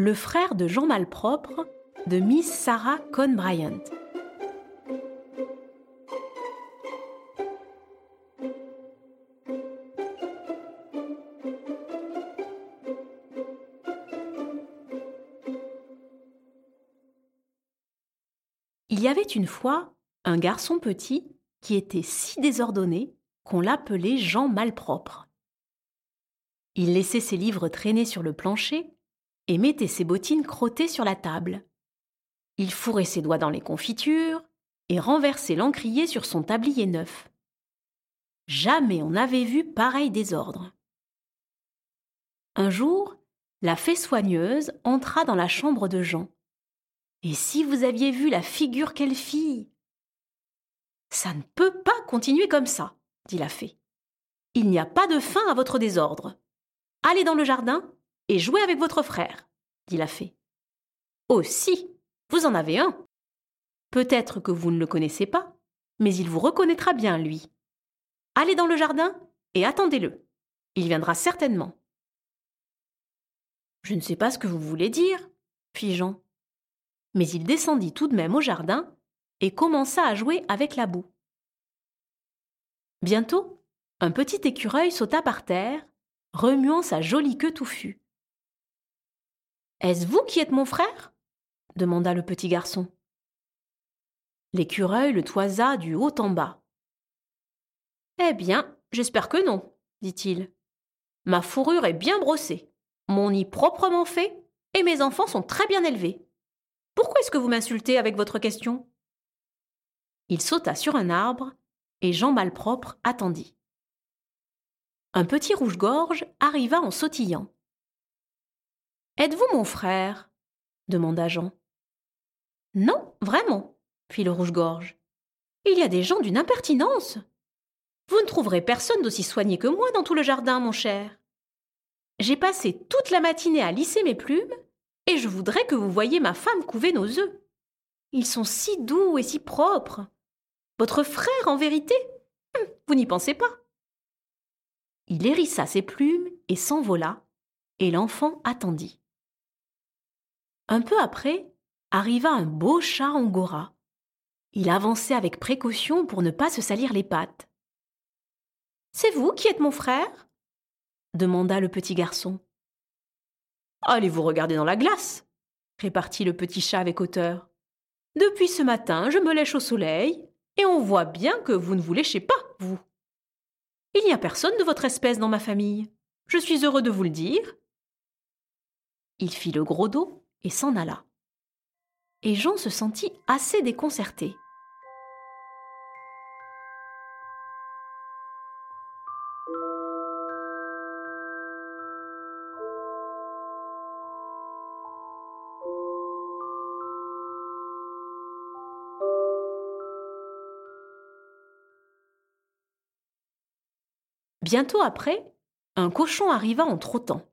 le frère de Jean Malpropre de Miss Sarah Cohn Bryant. Il y avait une fois un garçon petit qui était si désordonné qu'on l'appelait Jean Malpropre. Il laissait ses livres traîner sur le plancher et mettait ses bottines crottées sur la table. Il fourrait ses doigts dans les confitures et renversait l'encrier sur son tablier neuf. Jamais on n'avait vu pareil désordre. Un jour, la fée soigneuse entra dans la chambre de Jean. Et si vous aviez vu la figure qu'elle fit Ça ne peut pas continuer comme ça, dit la fée. Il n'y a pas de fin à votre désordre. Allez dans le jardin et jouez avec votre frère, dit la fée. Oh si, vous en avez un. Peut-être que vous ne le connaissez pas, mais il vous reconnaîtra bien, lui. Allez dans le jardin et attendez-le. Il viendra certainement. Je ne sais pas ce que vous voulez dire, fit Jean. Mais il descendit tout de même au jardin et commença à jouer avec la boue. Bientôt, un petit écureuil sauta par terre, remuant sa jolie queue touffue. Est-ce vous qui êtes mon frère? demanda le petit garçon. L'écureuil le toisa du haut en bas. Eh bien, j'espère que non, dit-il. Ma fourrure est bien brossée, mon nid proprement fait, et mes enfants sont très bien élevés. Pourquoi est-ce que vous m'insultez avec votre question? Il sauta sur un arbre, et Jean Malpropre attendit. Un petit rouge-gorge arriva en sautillant. Êtes-vous mon frère? demanda Jean. Non, vraiment, fit le rouge-gorge. Il y a des gens d'une impertinence. Vous ne trouverez personne d'aussi soigné que moi dans tout le jardin, mon cher. J'ai passé toute la matinée à lisser mes plumes, et je voudrais que vous voyiez ma femme couver nos œufs. Ils sont si doux et si propres. Votre frère, en vérité? Hum, Vous n'y pensez pas. Il hérissa ses plumes et s'envola, et l'enfant attendit. Un peu après, arriva un beau chat angora. Il avançait avec précaution pour ne pas se salir les pattes. C'est vous qui êtes mon frère? demanda le petit garçon. Allez vous regarder dans la glace, répartit le petit chat avec hauteur. Depuis ce matin, je me lèche au soleil, et on voit bien que vous ne vous léchez pas, vous. Il n'y a personne de votre espèce dans ma famille. Je suis heureux de vous le dire. Il fit le gros dos et s'en alla. Et Jean se sentit assez déconcerté. Bientôt après, un cochon arriva en trottant.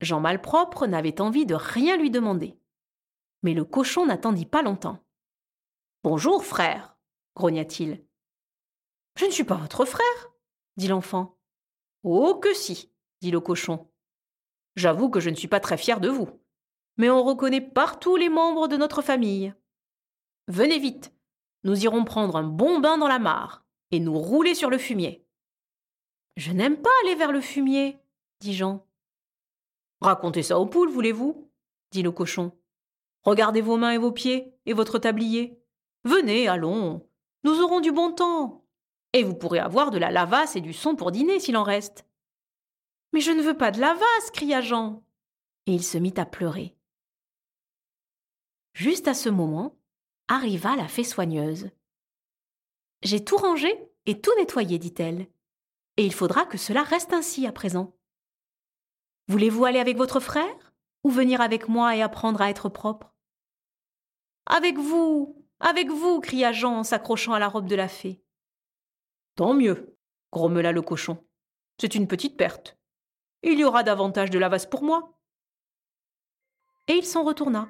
Jean Malpropre n'avait envie de rien lui demander. Mais le cochon n'attendit pas longtemps. Bonjour, frère, grogna-t-il. Je ne suis pas votre frère, dit l'enfant. Oh que si, dit le cochon. J'avoue que je ne suis pas très fier de vous, mais on reconnaît partout les membres de notre famille. Venez vite, nous irons prendre un bon bain dans la mare et nous rouler sur le fumier. Je n'aime pas aller vers le fumier, dit Jean. Racontez ça aux poules, voulez-vous? dit le cochon. Regardez vos mains et vos pieds, et votre tablier. Venez, allons. Nous aurons du bon temps. Et vous pourrez avoir de la lavasse et du son pour dîner s'il en reste. Mais je ne veux pas de lavasse, cria Jean. Et il se mit à pleurer. Juste à ce moment, arriva la fée soigneuse. J'ai tout rangé et tout nettoyé, dit-elle. Et il faudra que cela reste ainsi à présent. Voulez-vous aller avec votre frère ou venir avec moi et apprendre à être propre? Avec vous Avec vous cria Jean en s'accrochant à la robe de la fée. Tant mieux, grommela le cochon. C'est une petite perte. Il y aura davantage de lavasse pour moi. Et il s'en retourna,